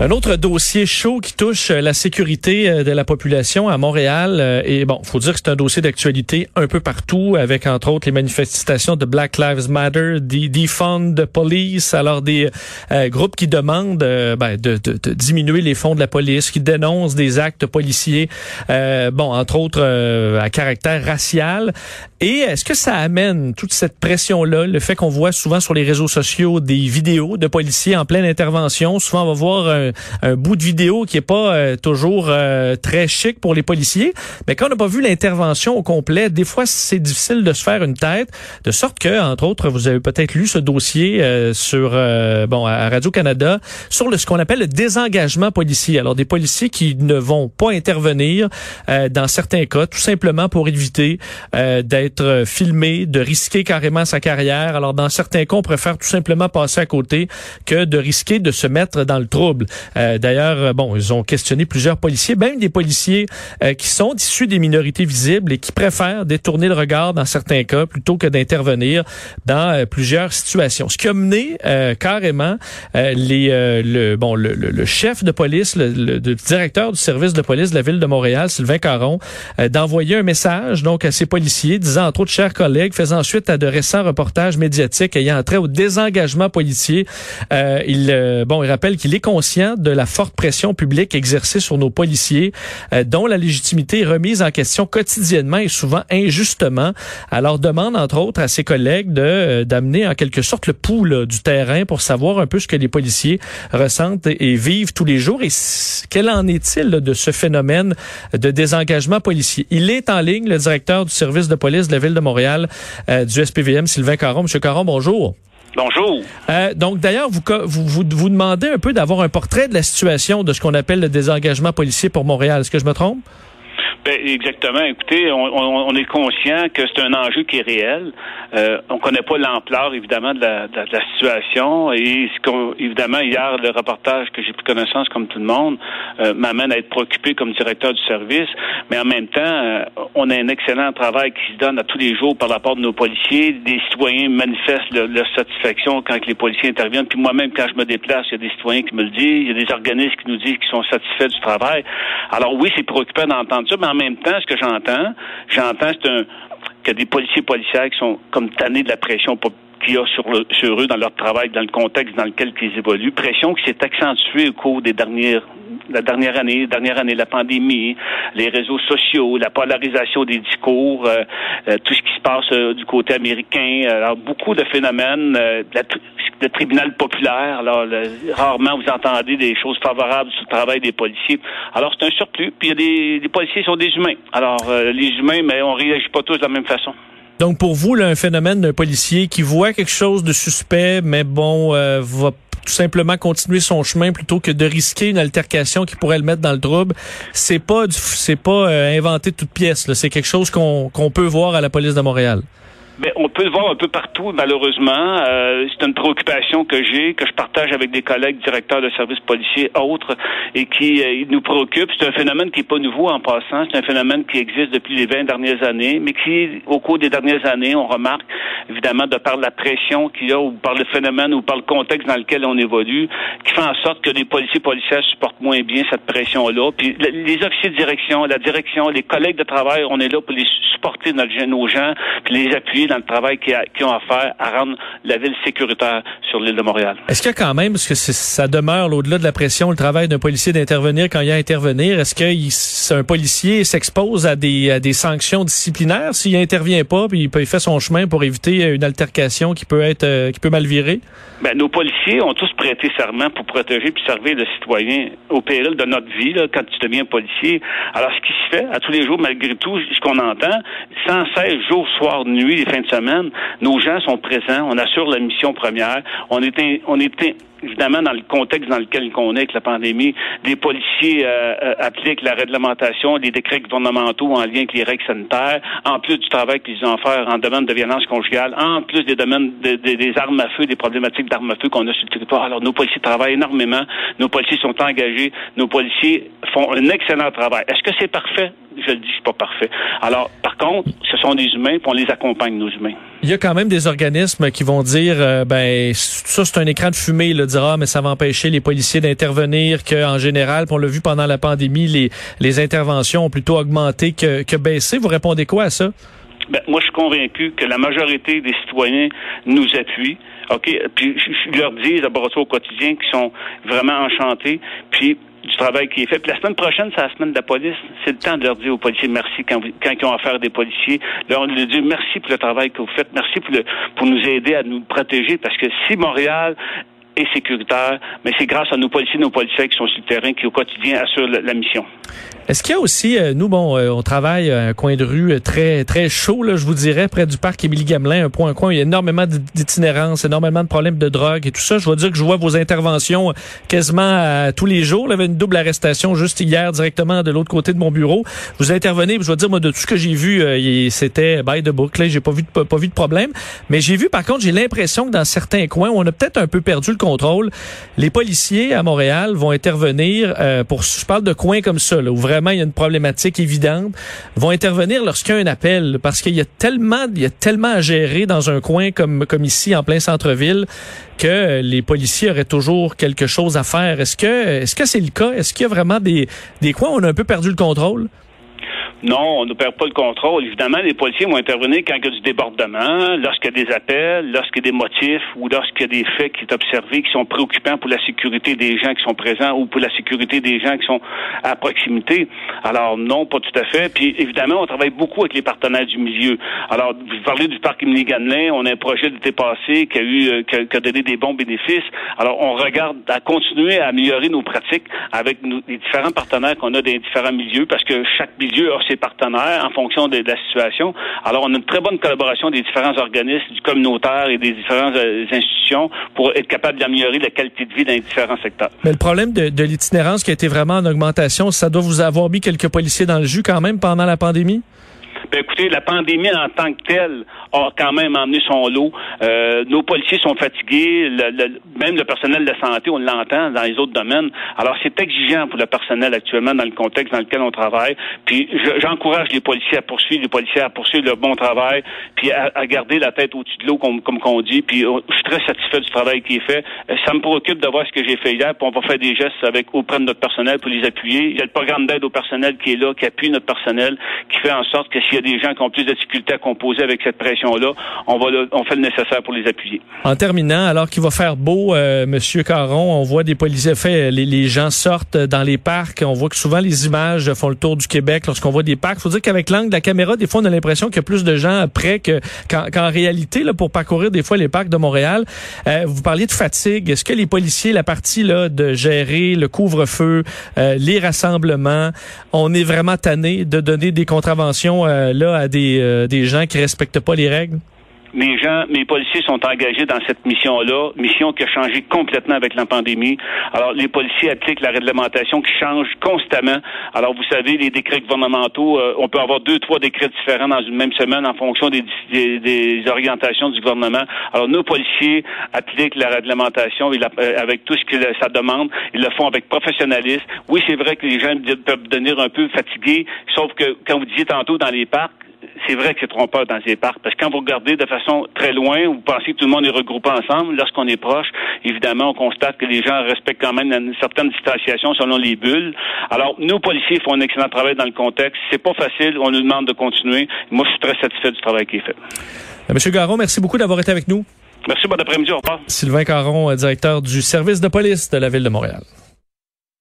Un autre dossier chaud qui touche euh, la sécurité euh, de la population à Montréal. Euh, et bon, faut dire que c'est un dossier d'actualité un peu partout, avec entre autres les manifestations de Black Lives Matter, des Defund Police, alors des groupes qui demandent ben, de, de, de, diminuer les fonds de la police, qui dénoncent des actes policiers, bon, entre autres à caractère racial. Et est-ce que ça amène toute cette pression-là, le fait qu'on voit souvent sur les réseaux sociaux des vidéos de policiers en pleine intervention, souvent on va voir un un, bout de vidéo qui est pas euh, toujours euh, très chic pour les policiers. Mais quand on n'a pas vu l'intervention au complet, des fois c'est difficile de se faire une tête, de sorte que, entre autres, vous avez peut-être lu ce dossier euh, sur bon à Radio Canada sur le, ce qu'on appelle le désengagement policier. Alors des policiers qui ne vont pas intervenir dans certains cas, tout simplement pour éviter d'être filmés, de risquer carrément sa carrière. Alors dans certains cas, on préfère tout simplement passer à côté que de risquer de se mettre dans le trouble. Euh, d'ailleurs, euh, bon, ils ont questionné plusieurs policiers, même des policiers euh, qui sont issus des minorités visibles et qui préfèrent détourner le regard dans certains cas plutôt que d'intervenir dans plusieurs situations. Ce qui a mené carrément le bon le, chef de police, le, le, directeur du service de police de la ville de Montréal, Sylvain Caron, d'envoyer un message donc à ses policiers disant entre autres chers collègues, faisant suite à de récents reportages médiatiques ayant trait au désengagement policier. il bon, il rappelle qu'il est conscient de la forte pression publique exercée sur nos policiers, euh, dont la légitimité est remise en question quotidiennement et souvent injustement. Alors demande entre autres à ses collègues de euh, d'amener en quelque sorte le pouls du terrain pour savoir un peu ce que les policiers ressentent et, vivent tous les jours et quel en est-il de ce phénomène de désengagement policier? Il est en ligne, le directeur du service de police de la ville de Montréal, euh, du SPVM, Sylvain Caron. Monsieur Caron, bonjour. Bonjour. Euh, donc d'ailleurs, vous, vous, vous, vous demandez un peu d'avoir un portrait de la situation de ce qu'on appelle le désengagement policier pour Montréal. Est-ce que je me trompe? Ben, exactement. Écoutez, on, on, est conscient que c'est un enjeu qui est réel. Euh, on connaît pas l'ampleur, évidemment, de la, de, la situation. Et évidemment, hier, le reportage que j'ai pris connaissance, comme tout le monde, euh, m'amène à être préoccupé comme directeur du service. Mais en même temps, euh, on a un excellent travail qui se donne à tous les jours par rapport de nos policiers. Des citoyens manifestent leur satisfaction quand les policiers interviennent. Puis moi-même, quand je me déplace, il y a des citoyens qui me le disent. Il y a des organismes qui nous disent qu'ils sont satisfaits du travail. Alors oui, c'est préoccupant d'entendre ça, mais en même temps, ce que j'entends, j'entends c'est que des policiers policiers qui sont comme tannés de la pression qu'il y a sur, sur eux dans leur travail, dans le contexte dans lequel ils évoluent. Pression qui s'est accentuée au cours des dernières la dernière année, dernière année, la pandémie, les réseaux sociaux, la polarisation des discours, euh, euh, tout ce qui se passe euh, du côté américain. Alors, beaucoup de phénomènes. le tribunal populaire, alors, rarement vous entendez des choses favorables sur le travail des policiers. Alors, c'est un surplus. Puis, il y a des, les policiers sont des humains. Alors, les humains, mais on réagit pas tous de la même façon. Donc, pour vous, là, un phénomène d'un policier qui voit quelque chose de suspect, mais bon, va tout simplement continuer son chemin plutôt que de risquer une altercation qui pourrait le mettre dans le trouble. C'est pas c'est pas euh, inventé de toute pièce. C'est quelque chose qu'on qu'on peut voir à la police de Montréal. Mais on peut le voir un peu partout, malheureusement. Euh, c'est une préoccupation que j'ai, que je partage avec des collègues directeurs de services policiers autres et qui euh, nous préoccupe. C'est un phénomène qui n'est pas nouveau en passant. C'est un phénomène qui existe depuis les 20 dernières années, mais qui, au cours des dernières années, on remarque, évidemment, de par la pression qu'il y a ou par le phénomène ou par le contexte dans lequel on évolue, qui fait en sorte que les policiers policiers supportent moins bien cette pression-là. Puis les officiers de direction, la direction, les collègues de travail, on est là pour les supporter notre, nos gens, puis les appuyer dans le travail qu'ils ont à faire à rendre la ville sécuritaire sur l'île de Montréal. Est-ce qu'il y a quand même, parce que ça demeure au-delà de la pression, le travail d'un policier d'intervenir quand il y a à intervenir, est-ce qu'un policier s'expose à des, à des sanctions disciplinaires s'il intervient pas, puis il fait son chemin pour éviter une altercation qui peut être euh, qui peut mal virer? Ben, nos policiers ont tous prêté serment pour protéger puis servir le citoyen au péril de notre vie là, quand tu deviens policier. Alors, ce qui se fait à tous les jours, malgré tout, ce qu'on entend, sans cesse, jour, soir, nuit, les fins de semaine, nos gens sont présents, on assure la mission première, on est, on évidemment, dans le contexte dans lequel on est avec la pandémie, des policiers euh, euh, appliquent la réglementation, les décrets gouvernementaux en lien avec les règles sanitaires, en plus du travail qu'ils ont à faire en domaine de violence conjugale, en plus des domaines des armes à feu, des problématiques d'armes à feu qu'on a sur le territoire. Alors, nos policiers travaillent énormément, nos policiers sont engagés, nos policiers font un excellent travail. Est-ce que c'est parfait? Je le dis, c'est pas parfait. Alors, par contre, ce sont des humains, puis on les accompagne, nos humains. Il y a quand même des organismes qui vont dire, euh, ben, ça, c'est un écran de fumée, là, dira, ah, mais ça va empêcher les policiers d'intervenir, qu'en général, on l'a vu pendant la pandémie, les, les interventions ont plutôt augmenté que, que baissé. Vous répondez quoi à ça? Ben, moi, je suis convaincu que la majorité des citoyens nous appuient. OK? Puis, je leur dis, d'abord au quotidien, qu'ils sont vraiment enchantés. Puis, du travail qui est fait. Puis la semaine prochaine, c'est la semaine de la police. C'est le temps de leur dire aux policiers merci quand, quand ils ont affaire à des policiers. Leur, dire merci pour le travail que vous faites. Merci pour, nous aider à nous protéger. Parce que si Montréal est sécuritaire, mais c'est grâce à nos policiers, nos policiers qui sont sur le terrain, qui au quotidien assurent la mission. Est-ce qu'il y a aussi, euh, nous, bon, euh, on travaille à un coin de rue euh, très très chaud, là, je vous dirais, près du parc Émilie Gamelin, un point un coin, il y a énormément d'itinérance, énormément de problèmes de drogue et tout ça. Je dois dire que je vois vos interventions quasiment tous les jours. Il y avait une double arrestation juste hier directement de l'autre côté de mon bureau. Vous intervenez, je dois dire, moi, de tout ce que j'ai vu, c'était by the book. Là, j'ai pas vu de, pas vu de problème. Mais j'ai vu, par contre, j'ai l'impression que dans certains coins, où on a peut-être un peu perdu le contrôle, les policiers à Montréal vont intervenir pour, je parle de coins comme ça, là, où il y a une problématique évidente, vont intervenir lorsqu'il y a un appel, parce qu'il y a tellement, il y a tellement à gérer dans un coin comme, comme ici, en plein centre-ville, que les policiers auraient toujours quelque chose à faire. Est-ce que, est-ce que c'est le cas? Est-ce qu'il y a vraiment des, des coins où on a un peu perdu le contrôle? Non, on ne perd pas le contrôle. Évidemment, les policiers vont intervenir quand il y a du débordement, lorsqu'il y a des appels, lorsqu'il y a des motifs ou lorsqu'il y a des faits qui sont observés qui sont préoccupants pour la sécurité des gens qui sont présents ou pour la sécurité des gens qui sont à proximité. Alors non, pas tout à fait. Puis évidemment, on travaille beaucoup avec les partenaires du milieu. Alors, vous parlez du parc Émilie Ganelin, on a un projet d'été passé qui a eu euh, qui a, donné des bons bénéfices. Alors, on regarde à continuer à améliorer nos pratiques avec les différents partenaires qu'on a les différents milieux parce que chaque milieu ses partenaires en fonction de, la situation. Alors, on a une très bonne collaboration des différents organismes, du communautaire et des différentes euh, institutions pour être capable d'améliorer la qualité de vie dans les différents secteurs. Mais le problème de, de l'itinérance qui a été vraiment en augmentation, ça doit vous avoir mis quelques policiers dans le jus quand même pendant la pandémie? Ben, écoutez, la pandémie en tant que telle a quand même emmené son lot. Euh, nos policiers sont fatigués, le, même le personnel de la santé, on l'entend dans les autres domaines. Alors, c'est exigeant pour le personnel actuellement dans le contexte dans lequel on travaille. Puis, j'encourage les policiers à poursuivre, les policiers à poursuivre leur bon travail, puis à, garder la tête au-dessus de l'eau, comme, comme qu'on dit. Puis, euh, je suis très satisfait du travail qui est fait. Euh, ça me préoccupe de voir ce que j'ai fait hier, puis on va faire des gestes avec auprès de notre personnel pour les appuyer. Il y a le programme d'aide au personnel qui est là, qui appuie notre personnel, qui fait en sorte que s'il des gens qui ont plus de difficultés à composer avec cette pression-là, on va on fait le nécessaire pour les appuyer. En terminant, alors qu'il va faire beau, euh, Monsieur Caron, on voit des policiers, fait, les, les, gens sortent dans les parcs. On voit que souvent les images font le tour du Québec lorsqu'on voit des parcs. Faut dire qu'avec l'angle de la caméra, des fois, on a l'impression qu'il y a plus de gens près que qu'en réalité, là, pour parcourir des fois les parcs de Montréal. Euh, vous parliez de fatigue. Est-ce que les policiers, la partie là de gérer le couvre-feu, euh, les rassemblements, on est vraiment tanné de donner des contraventions euh, là à des, euh, des gens qui respectent pas les règles? Mes gens, mes policiers sont engagés dans cette mission-là, mission qui a changé complètement avec la pandémie. Alors, les policiers appliquent la réglementation qui change constamment. Alors, vous savez, les décrets gouvernementaux, euh, on peut avoir deux, trois décrets différents dans une même semaine en fonction des, des, orientations du gouvernement. Alors, nos policiers appliquent la réglementation euh, avec tout ce que ça demande. Ils le font avec professionnalisme. Oui, c'est vrai que les gens peuvent devenir un peu fatigués, sauf que, quand vous disiez tantôt dans les parcs, c'est vrai que c'est trompeur dans ces parcs, parce que quand vous regardez de façon très loin, vous pensez que tout le monde est regroupé ensemble. Lorsqu'on est proche, évidemment, on constate que les gens respectent quand même une certaine distanciation selon les bulles. Alors, nos policiers font un excellent travail dans le contexte. C'est pas facile. On nous demande de continuer. Moi, je suis très satisfait du travail qui est fait. Euh, Monsieur Garon, merci beaucoup d'avoir été avec nous. Merci, bon après-midi, au revoir. Sylvain Caron, euh, directeur du service de police de la Ville de Montréal.